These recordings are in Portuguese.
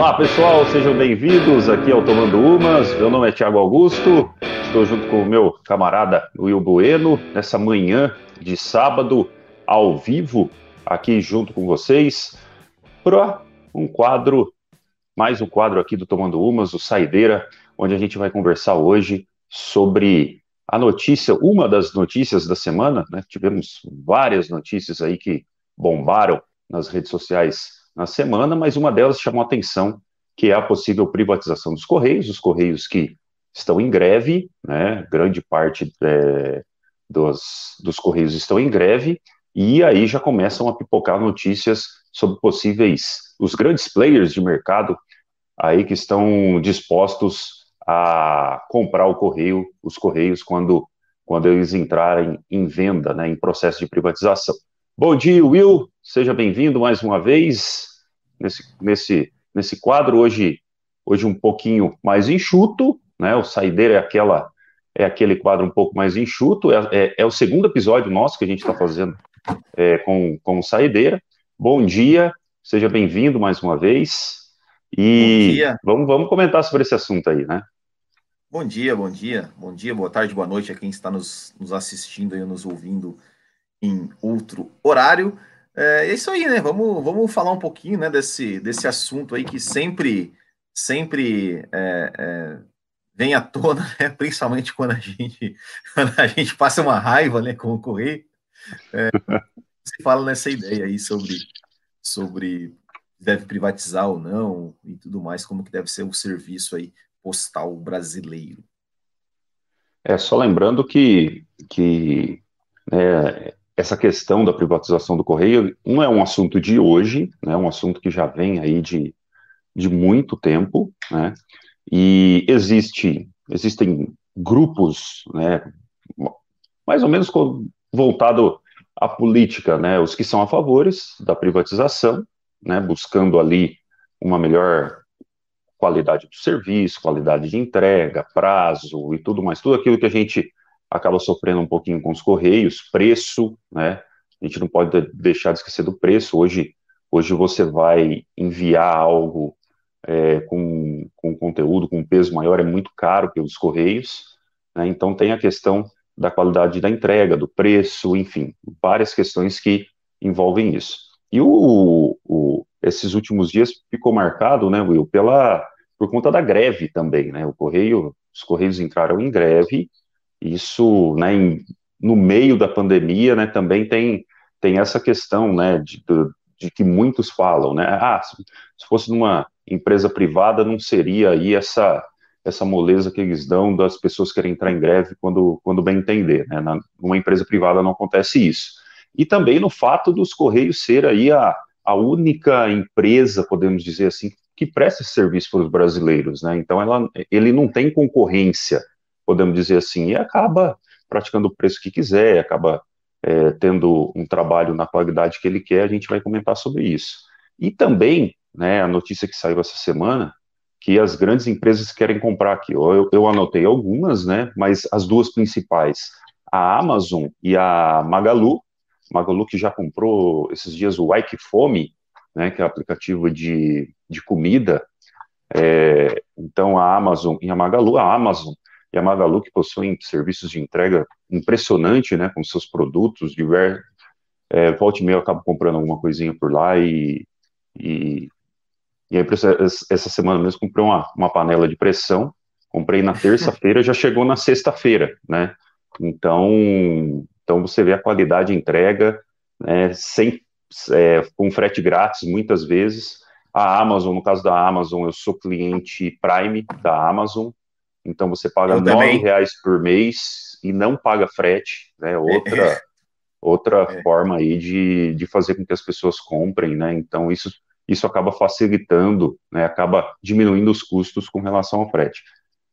Olá pessoal, sejam bem-vindos aqui ao Tomando Umas. Meu nome é Tiago Augusto, estou junto com o meu camarada Will Bueno nessa manhã de sábado ao vivo aqui junto com vocês para um quadro, mais um quadro aqui do Tomando Umas, o Saideira, onde a gente vai conversar hoje sobre a notícia, uma das notícias da semana, né? Tivemos várias notícias aí que bombaram nas redes sociais na semana, mas uma delas chamou atenção, que é a possível privatização dos Correios, os Correios que estão em greve, né, grande parte é, dos, dos Correios estão em greve, e aí já começam a pipocar notícias sobre possíveis, os grandes players de mercado aí que estão dispostos a comprar o Correio, os Correios, quando, quando eles entrarem em venda, né, em processo de privatização. Bom dia, Will. Seja bem-vindo mais uma vez nesse, nesse, nesse quadro. Hoje, hoje um pouquinho mais enxuto, né? O Saideira é aquela é aquele quadro um pouco mais enxuto. É, é, é o segundo episódio nosso que a gente está fazendo é, com, com o Saideira. Bom dia, seja bem-vindo mais uma vez. E vamos, vamos comentar sobre esse assunto aí, né? Bom dia, bom dia, bom dia, boa tarde, boa noite a quem está nos, nos assistindo e nos ouvindo em outro horário. É, é, isso aí, né? Vamos, vamos falar um pouquinho né, desse, desse assunto aí que sempre, sempre é, é, vem à tona, né? principalmente quando a gente, quando a gente passa uma raiva né, com o Correio. É, fala nessa ideia aí sobre, sobre deve privatizar ou não e tudo mais, como que deve ser o serviço aí postal brasileiro. É, só lembrando que, que é, essa questão da privatização do Correio não é um assunto de hoje, né, é um assunto que já vem aí de, de muito tempo, né, e existe, existem grupos, né, mais ou menos voltado à política, né, os que são a favores da privatização, né, buscando ali uma melhor qualidade do serviço, qualidade de entrega, prazo e tudo mais, tudo aquilo que a gente acaba sofrendo um pouquinho com os correios, preço, né? A gente não pode deixar de esquecer do preço. Hoje, hoje você vai enviar algo é, com, com conteúdo, com peso maior, é muito caro pelos correios, né? Então tem a questão da qualidade da entrega, do preço, enfim, várias questões que envolvem isso. E o, o, esses últimos dias ficou marcado, né, Will, pela, por conta da greve também, né? O correio, os correios entraram em greve isso, né, em, no meio da pandemia, né, também tem, tem essa questão, né, de, de que muitos falam, né, ah, se, se fosse numa empresa privada, não seria aí essa, essa moleza que eles dão das pessoas querem entrar em greve quando, quando bem entender, né, na, numa empresa privada não acontece isso. E também no fato dos Correios ser aí a, a única empresa, podemos dizer assim, que presta esse serviço para os brasileiros, né, então ela, ele não tem concorrência podemos dizer assim, e acaba praticando o preço que quiser, acaba é, tendo um trabalho na qualidade que ele quer, a gente vai comentar sobre isso. E também, né, a notícia que saiu essa semana, que as grandes empresas querem comprar aqui. Eu, eu anotei algumas, né, mas as duas principais, a Amazon e a Magalu, Magalu que já comprou esses dias o Ike Fome, né, que é o aplicativo de, de comida, é, então a Amazon e a Magalu, a Amazon e a Magalu, que possui serviços de entrega impressionante, né, com seus produtos diversos, é, volta e meia eu acabo comprando alguma coisinha por lá e, e, e aí, essa semana mesmo comprei uma, uma panela de pressão, comprei na terça-feira, já chegou na sexta-feira, né, então, então você vê a qualidade de entrega, né, sem, é, com frete grátis muitas vezes, a Amazon, no caso da Amazon, eu sou cliente Prime da Amazon, então você paga nove reais por mês e não paga frete, né? Outra, é. outra é. forma aí de, de fazer com que as pessoas comprem, né? Então isso, isso acaba facilitando, né? Acaba diminuindo os custos com relação ao frete.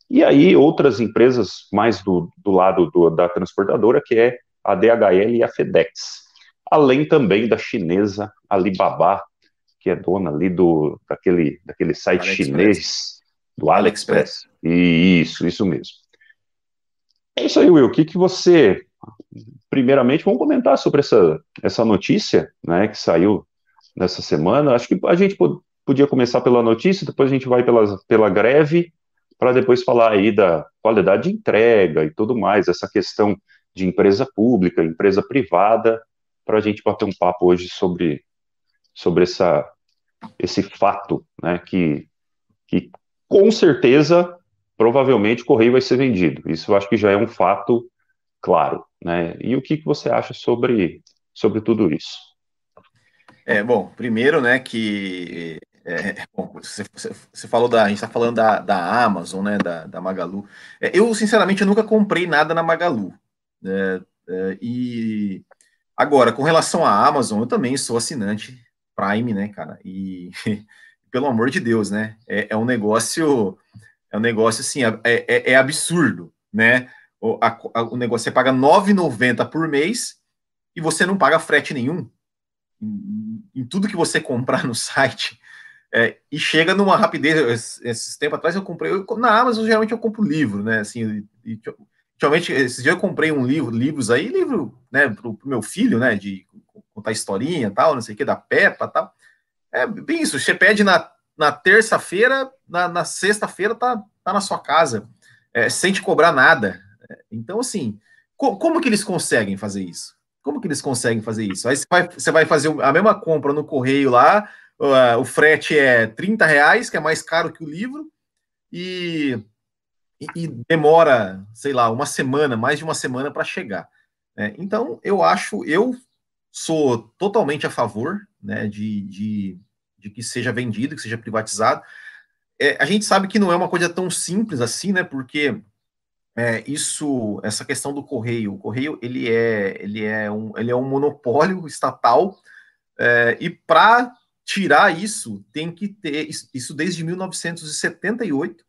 E aí outras empresas mais do, do lado do, da transportadora, que é a DHL e a FedEx. Além também da chinesa Alibaba, que é dona ali do, daquele, daquele site chinês do AliExpress. Isso, isso mesmo. É isso aí, Will. O que, que você. Primeiramente, vamos comentar sobre essa, essa notícia né, que saiu nessa semana. Acho que a gente podia começar pela notícia, depois a gente vai pela, pela greve, para depois falar aí da qualidade de entrega e tudo mais, essa questão de empresa pública, empresa privada, para a gente bater um papo hoje sobre, sobre essa, esse fato, né, que, que com certeza, provavelmente, o correio vai ser vendido. Isso eu acho que já é um fato claro, né? E o que, que você acha sobre, sobre tudo isso? É, bom, primeiro, né, que é, você, você, falou da. A gente está falando da, da Amazon, né? Da, da Magalu. É, eu, sinceramente, eu nunca comprei nada na Magalu. Né, é, e Agora, com relação à Amazon, eu também sou assinante Prime, né, cara? E pelo amor de Deus, né? É, é um negócio, é um negócio assim, é, é, é absurdo, né? O, a, a, o negócio você paga R$ 9,90 por mês e você não paga frete nenhum em, em tudo que você comprar no site. É, e chega numa rapidez. Esses tempos atrás eu comprei. Eu, na Amazon, geralmente eu compro livro, né? Assim, e, Ultimamente, esses dias eu comprei um livro, livros aí, livro, né, pro, pro meu filho, né, de contar historinha tal, não sei o que, da Peppa tal. É bem isso, você pede na, na terça-feira, na, na sexta-feira tá, tá na sua casa, é, sem te cobrar nada. Então, assim, co como que eles conseguem fazer isso? Como que eles conseguem fazer isso? Aí você vai, você vai fazer a mesma compra no correio lá, uh, o frete é 30 reais, que é mais caro que o livro, e e, e demora, sei lá, uma semana, mais de uma semana para chegar. Né? Então, eu acho, eu sou totalmente a favor né, de, de, de que seja vendido, que seja privatizado. É, a gente sabe que não é uma coisa tão simples assim, né? Porque é, isso, essa questão do correio, o correio ele é, ele é um, ele é um monopólio estatal é, e para tirar isso tem que ter isso desde 1978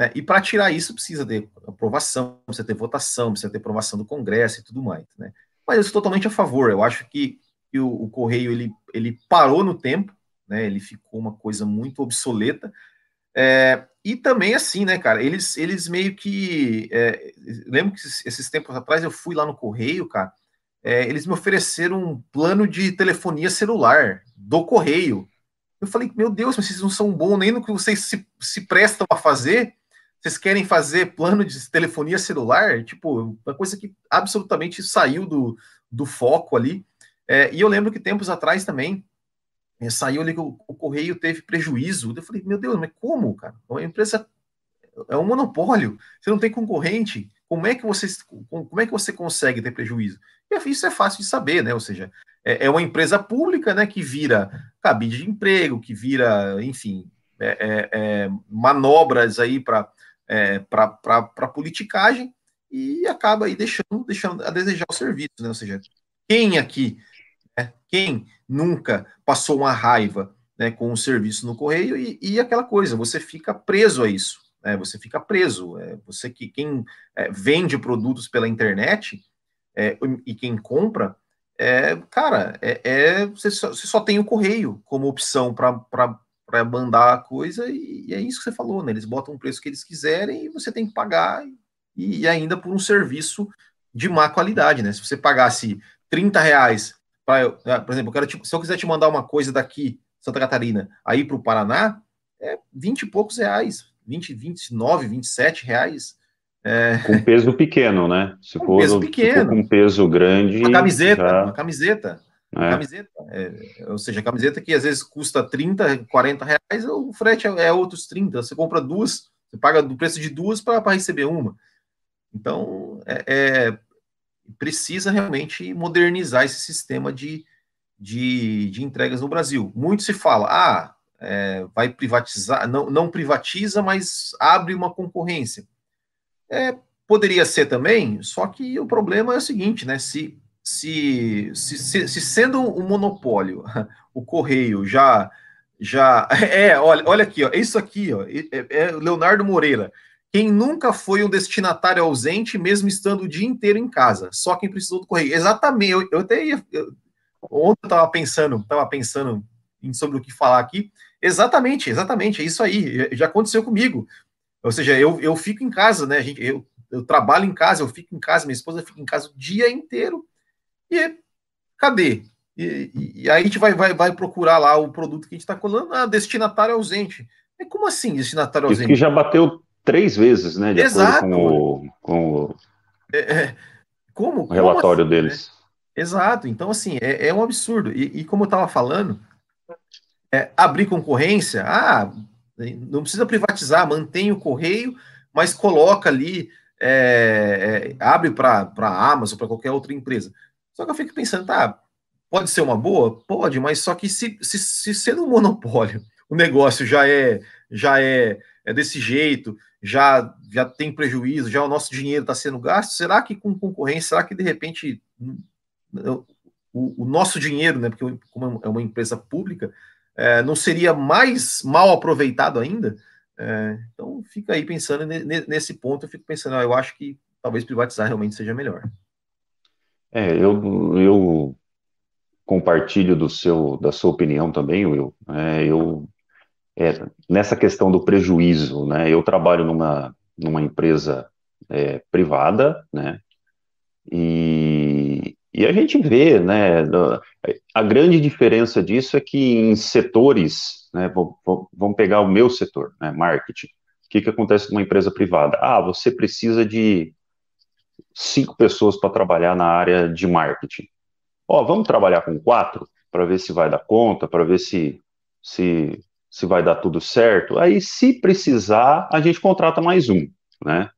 é, e para tirar isso, precisa ter aprovação, precisa ter votação, precisa ter aprovação do Congresso e tudo mais. Né? Mas eu sou totalmente a favor. Eu acho que, que o, o, Correio ele, ele parou no tempo, né? ele ficou uma coisa muito obsoleta. É, e também assim, né, cara, eles, eles meio que. É, lembro que esses, tempos atrás eu fui lá no Correio, cara. É, eles me ofereceram um plano de telefonia celular do Correio. Eu falei, meu Deus, mas vocês não são bons nem no que vocês se, se prestam a fazer vocês querem fazer plano de telefonia celular? Tipo, uma coisa que absolutamente saiu do, do foco ali. É, e eu lembro que tempos atrás também saiu ali que o, o, Correio teve prejuízo. Eu falei, meu Deus, mas como, cara? A empresa é um monopólio, você não tem concorrente. Como é que você, como é que você consegue ter prejuízo? E isso é fácil de saber, né? Ou seja, é, é uma empresa pública, né, que vira cabide de emprego, que vira, enfim, é, é, é manobras aí para é, para politicagem e acaba aí deixando, deixando a desejar o serviço, né? Ou seja, quem aqui, quem nunca passou uma raiva né, com o serviço no correio e, e aquela coisa, você fica preso a isso, né? Você fica preso. É, você que quem é, vende produtos pela internet é, e quem compra, é, cara, é, é você, só, você, só, tem o correio como opção para mandar a coisa, e, e, é isso que você falou, né? Eles botam o preço que eles quiserem e você tem que pagar, e, e ainda por um serviço de má qualidade, né? Se você pagasse 30 reais, pra, ah, por exemplo, eu te, se eu quiser te mandar uma coisa daqui, Santa Catarina, aí para o Paraná, é 20 e poucos reais, 20, 29, 27 reais. É... Com peso pequeno, né? Se com for, peso pequeno. Com peso grande. Uma camiseta, já... uma camiseta. É. Camiseta, é, ou seja, camiseta que às vezes custa 30, 40 reais, o frete é, é outros 30. Você compra duas, você paga do preço de duas para receber uma. Então, é, é, precisa realmente modernizar esse sistema de, de, de entregas no Brasil. Muito se fala, ah, é, vai privatizar, não, não privatiza, mas abre uma concorrência. É, poderia ser também, só que o problema é o seguinte, né? Se se, se, se, se sendo um monopólio, o Correio já já é, olha, olha aqui, ó, isso aqui, ó, é, é, Leonardo Moreira. Quem nunca foi um destinatário ausente, mesmo estando o dia inteiro em casa, só quem precisou do correio. Exatamente, eu, eu até ia, eu, ontem eu estava pensando, estava pensando sobre o que falar aqui. Exatamente, exatamente, é isso aí. Já aconteceu comigo. Ou seja, eu, eu fico em casa, né, gente? Eu, eu trabalho em casa, eu fico em casa, minha esposa fica em casa o dia inteiro e cadê? E, e, e, aí a gente vai, vai, vai procurar lá o produto que a gente está colando, ah, destinatário ausente. É como assim, destinatário ausente? Isso que já bateu três vezes, né? De Exato. com o, com o, é, é, como, o relatório assim, deles. Né? Exato. Então, assim, é, é um absurdo. E, e como eu estava falando, é, abrir concorrência, ah, não precisa privatizar, mantém o correio, mas coloca ali, é, é, abre para a Amazon, para qualquer outra empresa. Só que eu fico pensando, tá, pode ser uma boa? Pode, mas só que se, se, se sendo um monopólio, o negócio já é já é, é desse jeito, já, já tem prejuízo, já o nosso dinheiro está sendo gasto, será que com concorrência, será que de repente o, o nosso dinheiro, né, porque como é uma empresa pública, é, não seria mais mal aproveitado ainda? É, então fica aí pensando nesse ponto, eu fico pensando, ah, eu acho que talvez privatizar realmente seja melhor. É, eu, eu compartilho do seu, da sua opinião também, Will. É, eu é, nessa questão do prejuízo, né? Eu trabalho numa, numa empresa é, privada, né? E, e a gente vê, né? A grande diferença disso é que em setores, né? Vamos pegar o meu setor, né? Marketing. O que, que acontece numa empresa privada? Ah, você precisa de cinco pessoas para trabalhar na área de marketing. Ó, vamos trabalhar com quatro para ver se vai dar conta, para ver se, se se vai dar tudo certo. Aí, se precisar, a gente contrata mais um, né?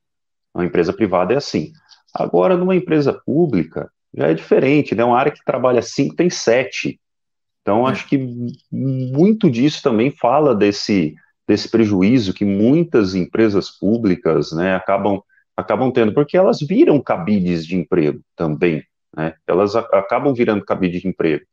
Uma empresa privada é assim. Agora, numa empresa pública, já é diferente, né? Uma área que trabalha cinco tem sete. Então, é. acho que muito disso também fala desse, desse prejuízo que muitas empresas públicas né, acabam, acabam tendo, porque elas viram cabides de emprego também. Né? Elas a, acabam virando cabide de emprego.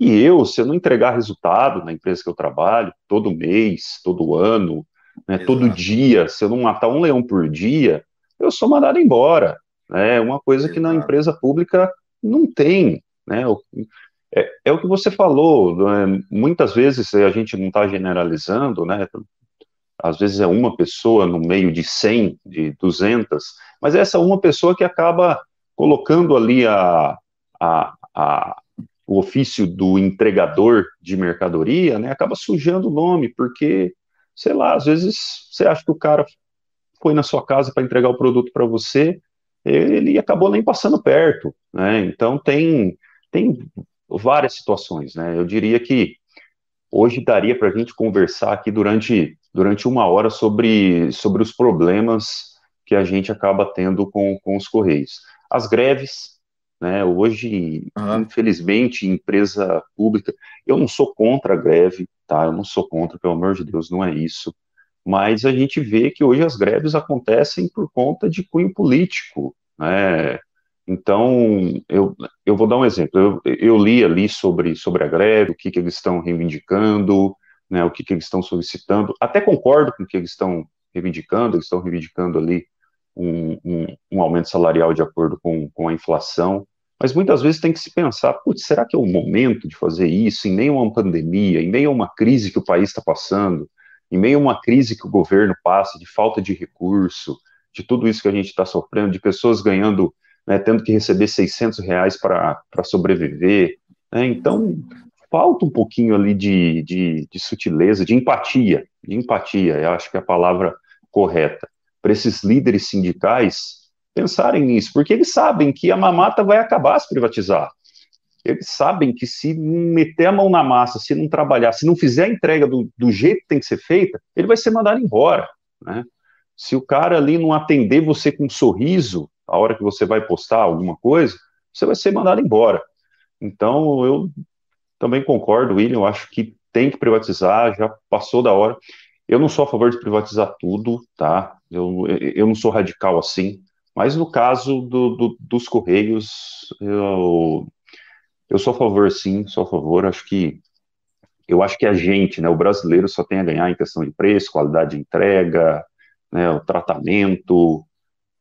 E eu, se eu não entregar resultado na empresa que eu trabalho, todo mês, todo ano, né, todo dia, se eu não matar um leão por dia, eu sou mandado embora. É né, uma coisa Exato. que na empresa pública não tem. Né, é, é o que você falou, né, muitas vezes a gente não está generalizando, né, às vezes é uma pessoa no meio de 100, de 200, mas é essa uma pessoa que acaba colocando ali a, a, a, o ofício do entregador de mercadoria, né, acaba sujando o nome, porque, sei lá, às vezes você acha que o cara foi na sua casa para entregar o produto para você, ele acabou nem passando perto, né, então tem, tem várias situações, né, eu diria que hoje daria para a gente conversar aqui durante, durante uma hora sobre, sobre os problemas que a gente acaba tendo com, com os Correios. As greves, né? Hoje, uhum. infelizmente, empresa pública, eu não sou contra a greve, tá? Eu não sou contra, pelo amor de Deus, não é isso. Mas a gente vê que hoje as greves acontecem por conta de cunho político, né? Então, eu, eu vou dar um exemplo. Eu, eu li ali sobre, sobre a greve, o que, que eles estão reivindicando, né, o que, que eles estão solicitando. Até concordo com o que eles estão reivindicando, eles estão reivindicando ali um, um, um, aumento salarial de acordo com, com a inflação. Mas muitas vezes tem que se pensar, putz, será que é o momento de fazer isso em meio a uma pandemia, em meio a uma crise que o país está passando, em meio a uma crise que o governo passa de falta de recurso, de tudo isso que a gente está sofrendo, de pessoas ganhando, né, tendo que receber 600 reais para sobreviver. Né? Então, falta um pouquinho ali de, de, de sutileza, de empatia, de empatia, eu acho que é a palavra correta, para esses líderes sindicais pensarem nisso, porque eles sabem que a mamata vai acabar se privatizar. Eles sabem que se meter a mão na massa, se não trabalhar, se não fizer a entrega do, do jeito que tem que ser feita, ele vai ser mandado embora. Né? Se o cara ali não atender você com um sorriso, a hora que você vai postar alguma coisa, você vai ser mandado embora. Então, eu também concordo, William, eu acho que tem que privatizar, já passou da hora. Eu não sou a favor de privatizar tudo, tá? Eu, eu não sou radical assim. Mas no caso do, do, dos Correios, eu, eu sou a favor, sim, sou a favor. Acho que eu acho que a gente, né, o brasileiro, só tem a ganhar em questão de preço, qualidade de entrega, né, o tratamento,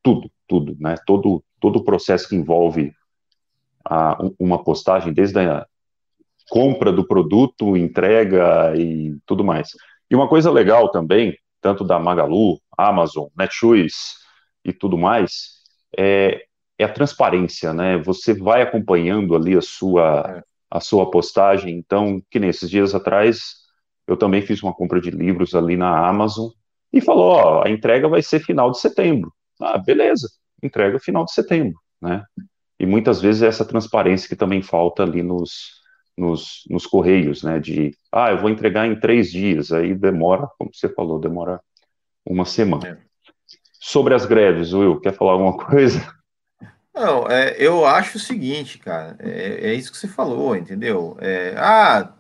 tudo, tudo, né, todo, todo o processo que envolve a, uma postagem, desde a compra do produto, entrega e tudo mais. E uma coisa legal também, tanto da Magalu, Amazon, Netshoes, e tudo mais, é, é a transparência, né? Você vai acompanhando ali a sua, a sua postagem. Então, que nesses dias atrás, eu também fiz uma compra de livros ali na Amazon e falou: ó, a entrega vai ser final de setembro. Ah, beleza, entrega final de setembro, né? E muitas vezes é essa transparência que também falta ali nos, nos, nos correios, né? De, ah, eu vou entregar em três dias, aí demora, como você falou, demora uma semana. Sobre as greves, Will, quer falar alguma coisa? Não, é, eu acho o seguinte, cara, é, é, isso que você falou, entendeu? É, ah,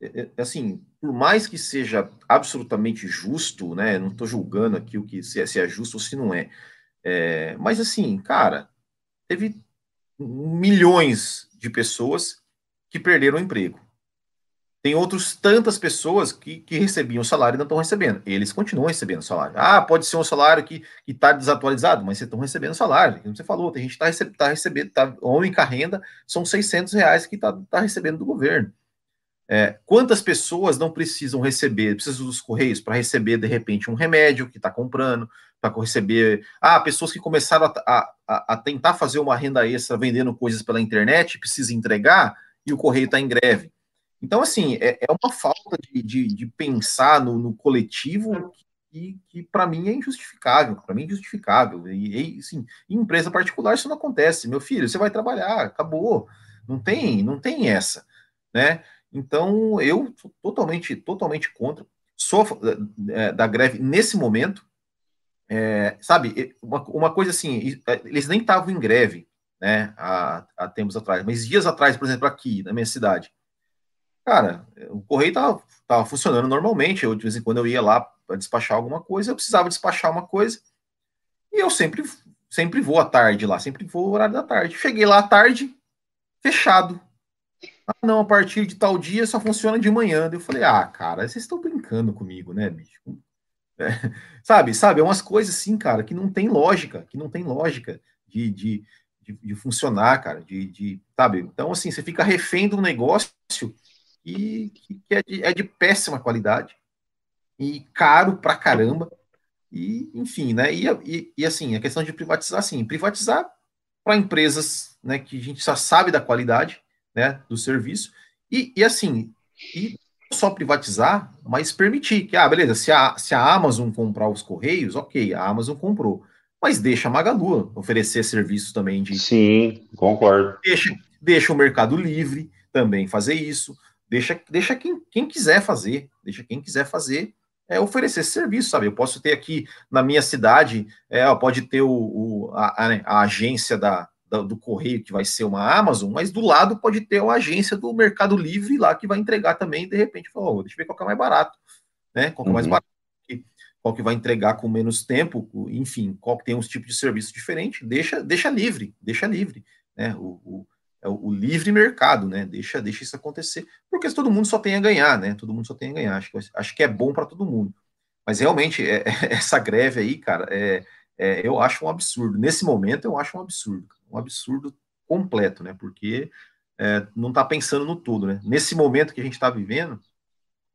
é, é, assim, por mais que seja absolutamente justo, né? Não estou julgando aqui o que se é, se é, justo ou se não é, é, mas assim, cara, teve milhões de pessoas que perderam o emprego. Tem outros tantas pessoas que, que recebiam salário e não estão recebendo. Eles continuam recebendo salário. Ah, pode ser um salário que está desatualizado, mas vocês estão recebendo salário. Como você falou, tem gente que está tá recebendo, tá, única renda são 600 reais que está tá recebendo do governo. É, quantas pessoas não precisam receber, precisam dos correios para receber, de repente, um remédio que está comprando, para receber. Ah, pessoas que começaram a, a, a, tentar fazer uma renda extra vendendo coisas pela internet, precisa entregar e o correio está em greve. Então, assim, é, é uma falta de, de, de pensar no, no, coletivo que, que para mim é injustificável, para mim é injustificável. E, e assim, em empresa particular isso não acontece. Meu filho, você vai trabalhar, acabou. Não tem, não tem essa, né? Então, eu sou totalmente, totalmente contra. Sou é, da greve nesse momento. É, sabe, uma, uma coisa assim, é, eles nem estavam em greve, né, há, há tempos atrás, mas dias atrás, por exemplo, aqui na minha cidade, Cara, o correio tava, tava funcionando normalmente. Eu, de vez em quando, eu ia lá para despachar alguma coisa, eu precisava despachar uma coisa. E eu sempre, sempre vou à tarde lá, sempre vou no horário da tarde. Cheguei lá à tarde, fechado. Ah, não, a partir de tal dia só funciona de manhã. Eu falei, ah, cara, vocês estão brincando comigo, né, bicho? É, sabe, sabe, é umas coisas assim, cara, que não tem lógica, que não tem lógica de, de, de, de funcionar, cara, de, de, sabe? Então, assim, você fica refém do negócio e que é de, é de péssima qualidade e caro pra caramba. E, enfim, né? E, e, e assim, a questão de privatizar, assim, privatizar para empresas né, que a gente só sabe da qualidade né, do serviço, e, e assim, e só privatizar, mas permitir que, ah, beleza, se a, se a Amazon comprar os Correios, ok, a Amazon comprou, mas deixa a Magalu oferecer serviços também de. Sim, concordo. Deixa, deixa o Mercado Livre também fazer isso, Deixa, deixa quem, quem quiser fazer, deixa quem quiser fazer é, oferecer esse serviço, sabe? Eu posso ter aqui na minha cidade, é, pode ter o, o a, a, né, a, agência da, da, do correio, que vai ser uma Amazon, mas do lado pode ter uma agência do Mercado Livre lá que vai entregar também, de repente, falou, oh, deixa eu ver qual que é mais barato, né? Qual que é mais uhum. barato, qual que vai entregar com menos tempo, enfim, qual que tem uns tipos de serviço diferente, deixa, deixa livre, deixa livre, né? O, o é o, livre mercado, né? Deixa, deixa isso acontecer, porque todo mundo só tem a ganhar, né? Todo mundo só tem a ganhar. Acho, acho que é bom para todo mundo. Mas realmente, é, é, essa greve aí, cara, é, é, eu acho um absurdo. Nesse momento, eu acho um absurdo. Um absurdo completo, né? Porque é, não está pensando no todo, né? Nesse momento que a gente está vivendo,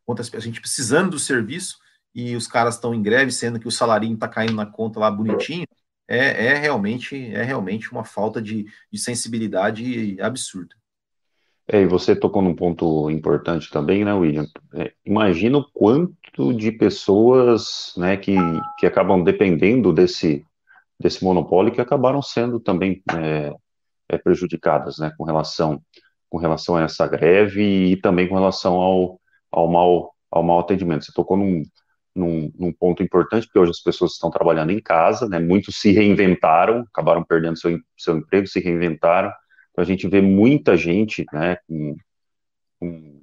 a gente precisando do serviço e os caras estão em greve, sendo que o salarinho está caindo na conta lá bonitinho, é, é, realmente é realmente uma falta de, de sensibilidade absurda. É, e você tocou num ponto importante também, né, William? É, imagina o quanto de pessoas né, que, que acabam dependendo desse, desse monopólio que acabaram sendo também é, é, prejudicadas né, com, relação, com relação a essa greve e também com relação ao, ao, mal, ao mal atendimento. Você tocou num, num, num, ponto importante, porque hoje as pessoas estão trabalhando em casa, né? Muitos se reinventaram, acabaram perdendo seu, seu emprego, se reinventaram. Então a gente vê muita gente, né, com, com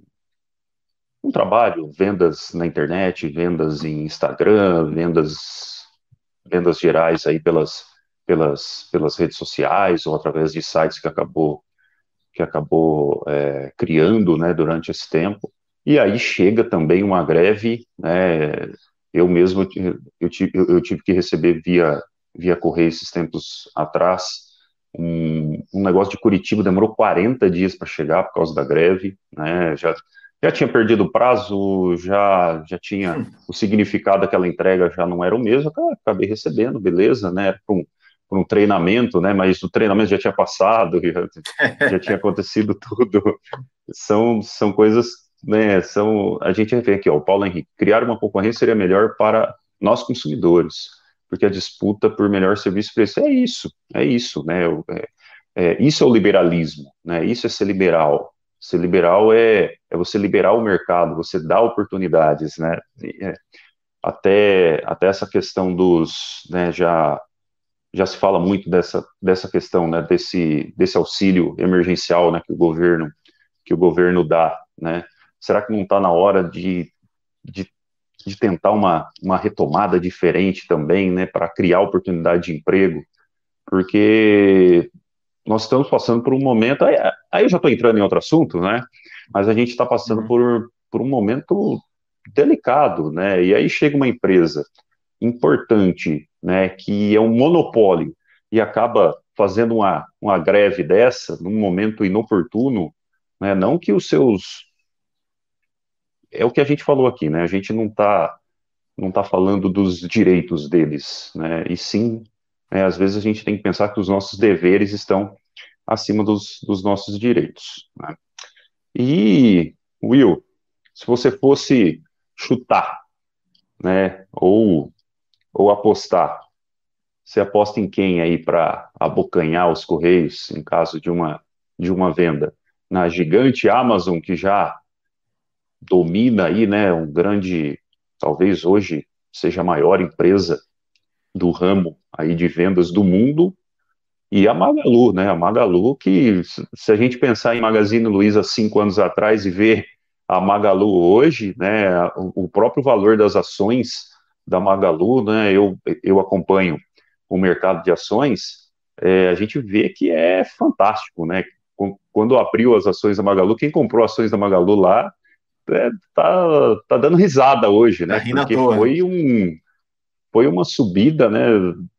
um trabalho, vendas na internet, vendas em Instagram, vendas, vendas gerais aí pelas, pelas, pelas redes sociais ou através de sites que acabou que acabou é, criando, né, durante esse tempo. E aí chega também uma greve, né, eu mesmo eu tive, eu tive que receber via, via correio esses tempos atrás, um, um negócio de Curitiba demorou 40 dias para chegar por causa da greve, né, já, já tinha perdido o prazo, já, já tinha o significado daquela entrega já não era o mesmo, acabei recebendo, beleza, né, para um, por um treinamento, né? Mas o treinamento já tinha passado, já, já tinha acontecido tudo. São, são coisas, né? São, a gente vê aqui, ó, o Paulo Henrique, criar uma concorrência seria melhor para nós consumidores, porque a disputa por melhor serviço preço é isso, é isso, né? É, é, isso é o liberalismo, né? Isso é ser liberal. Ser liberal é, é você liberar o mercado, você dá oportunidades, né? É, até, até essa questão dos, né, já já se fala muito dessa, dessa questão, né, desse, desse auxílio emergencial, né, que o governo, que o governo dá, né, será que não está na hora de, de, de, tentar uma, uma retomada diferente também, né, para criar oportunidade de emprego, porque nós estamos passando por um momento, aí, aí eu já estou entrando em outro assunto, né, mas a gente está passando uhum. por, por um momento delicado, né, e aí chega uma empresa importante, né, que é um monopólio e acaba fazendo uma, uma greve dessa num momento inoportuno, né, não que os seus é o que a gente falou aqui, né? A gente não está não tá falando dos direitos deles, né? E sim, né, às vezes a gente tem que pensar que os nossos deveres estão acima dos, dos nossos direitos. Né? E Will, se você fosse chutar, né? Ou ou apostar? Você aposta em quem aí para abocanhar os Correios em caso de uma, de uma venda? Na gigante Amazon, que já domina aí, né, um grande, talvez hoje seja a maior empresa do ramo aí de vendas do mundo, e a Magalu, né, a Magalu que, se a gente pensar em Magazine Luiza cinco anos atrás e ver a Magalu hoje, né, o, próprio valor das ações da Magalu, né, eu, eu acompanho o mercado de ações, é, a gente vê que é fantástico, né? Quando abriu as ações da Magalu, quem comprou ações da Magalu lá é, tá, tá dando risada hoje, né? Tá Porque toa, foi um foi uma subida, né?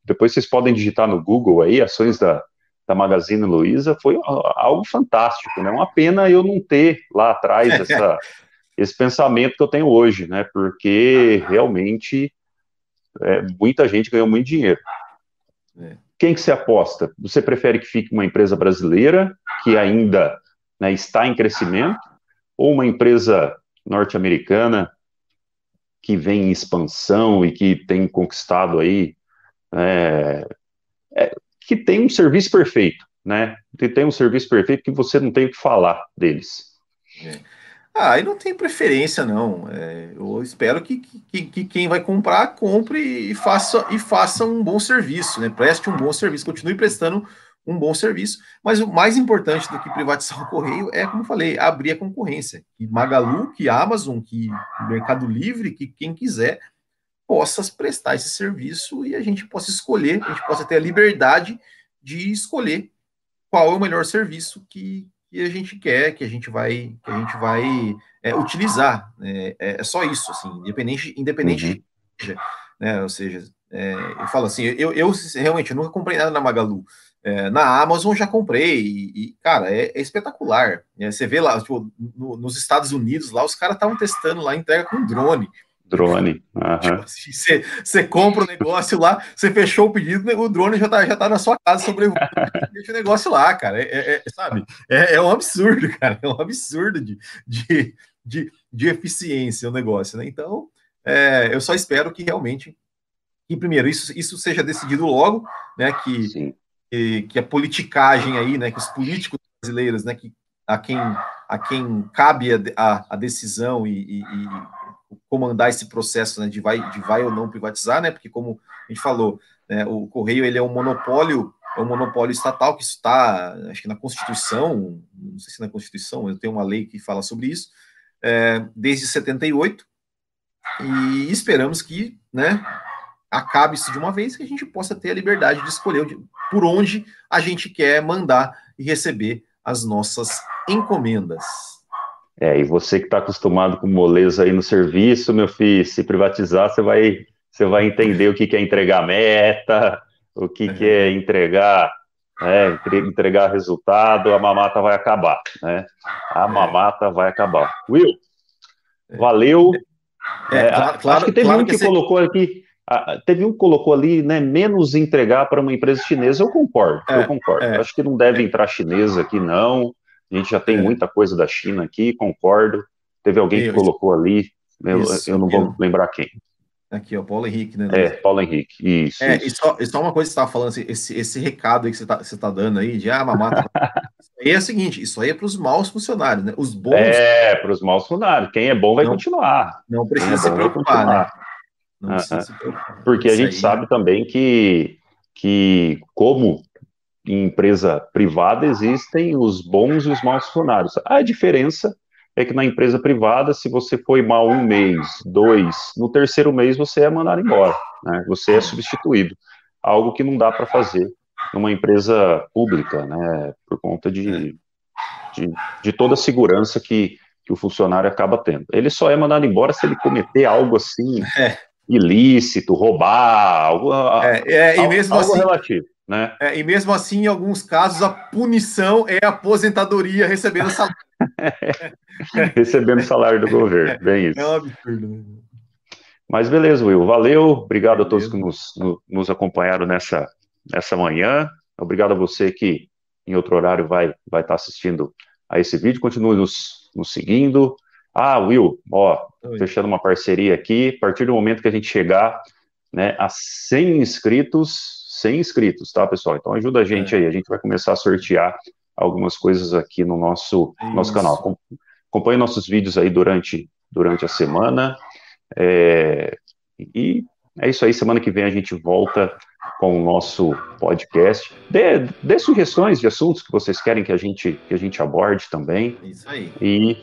Depois vocês podem digitar no Google aí ações da, da Magazine Luiza, foi algo fantástico, né? Uma pena eu não ter lá atrás essa esse pensamento que eu tenho hoje, né? Porque realmente é, muita gente ganhou muito dinheiro. É. Quem que você aposta? Você prefere que fique uma empresa brasileira que ainda né, está em crescimento ou uma empresa norte-americana que vem em expansão e que tem conquistado aí é, é, que tem um serviço perfeito, né? Que tem um serviço perfeito que você não tem o que falar deles. É. Ah, aí não tem preferência, não. É, eu espero que, que, que, quem vai comprar, compre e faça, e faça um bom serviço, né? Preste um bom serviço, continue prestando um bom serviço. Mas o mais importante do que privatizar o correio é, como eu falei, abrir a concorrência. Que Magalu, que Amazon, que Mercado Livre, que quem quiser possa prestar esse serviço e a gente possa escolher, a gente possa ter a liberdade de escolher qual é o melhor serviço que, que a gente quer, que a gente vai, que a gente vai é, utilizar. Né? É, é, só isso, assim, independente, independente, uhum. né? Ou seja, é, eu falo assim, eu, eu realmente eu nunca comprei nada na Magalu. É, na Amazon já comprei e, e cara, é, é espetacular. É, você vê lá, tipo, no, nos Estados Unidos, lá os caras estavam testando lá entrega com drone. Drone. Uhum. Tipo, você, você compra o negócio lá, você fechou o pedido, o drone já tá, já tá na sua casa deixa o negócio lá, cara. É, é, é sabe? É, é, um absurdo, cara. É um absurdo de, de, de, de eficiência o negócio, né? Então, eu só espero que realmente, que primeiro, isso, isso seja decidido logo, né? Que, que, que a politicagem aí, né? Que os políticos brasileiros, né? Que a quem, a quem cabe a, a, decisão e, e comandar esse processo né, de, vai, de vai ou não privatizar, né? Porque como a gente falou, né, o Correio ele é um monopólio, é um monopólio estatal que está, acho que na Constituição, não sei se na Constituição, eu tenho uma lei que fala sobre isso, é, desde 78, e esperamos que, né, acabe isso de uma vez, que a gente possa ter a liberdade de escolher por onde a gente quer mandar e receber as nossas encomendas. É, e você que está acostumado com moleza aí no serviço, meu filho, se privatizar, você vai, você vai entender o que, que é entregar meta, o que, que é entregar, né, entregar resultado, a mamata vai acabar, né? A mamata vai acabar. Will, valeu. É, é, claro, acho que teve claro um que, que você... colocou aqui, Ah, teve um que colocou ali, né, menos entregar para uma empresa chinesa. Eu concordo, é, eu concordo. É, Acho que não deve entrar chinesa aqui, não. A gente já tem é. muita coisa da China aqui, concordo. Teve alguém que colocou ali, eu, isso, eu não vou lembrar quem. Aqui, ó, Paulo Henrique, né? É, Paulo Henrique, isso. É, isso. E, só, e só uma coisa que você estava falando, esse, esse recado aí que você está tá dando aí, de ah, mamata. isso aí é o seguinte: isso aí é para os maus funcionários, né? Os bons. É, para os maus funcionários. Quem é bom vai não, continuar. Não precisa é se preocupar, né? Não precisa se preocupar. Porque a gente aí, sabe também que, que, como em empresa privada, existem os bons e os maus funcionários. A diferença é que na empresa privada, se você foi mal um mês, dois, no terceiro mês você é mandado embora, né? Você é substituído. Algo que não dá para fazer numa empresa pública, né? Por conta de, de, de, toda a segurança que, que o funcionário acaba tendo. Ele só é mandado embora se ele cometer algo assim é. Ilícito, roubar, algo, é, é, mesmo algo assim, relativo. Né? É, e mesmo assim, em alguns casos, a punição é a aposentadoria recebendo salário. recebendo salário do governo. Bem isso. É um absurdo. Mas beleza, Will. Valeu. Obrigado beleza. a todos que nos, nos acompanharam nessa, nessa manhã. Obrigado a você que em outro horário vai, vai estar assistindo a esse vídeo. Continue nos, nos seguindo. Ah, Will, ó, Oi. fechando uma parceria aqui. A partir do momento que a gente chegar né, a 100 inscritos, 100 inscritos, tá, pessoal? Então ajuda a gente é. aí. A gente vai começar a sortear algumas coisas aqui no nosso, nosso canal. Acompanhe nossos vídeos aí durante, durante a semana. É, e é isso aí. Semana que vem a gente volta com o nosso podcast. Dê, dê sugestões de assuntos que vocês querem que a gente, que a gente aborde também. Isso aí. E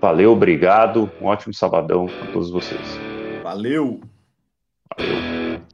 valeu, obrigado. Um ótimo sabadão a todos vocês. Valeu. Valeu.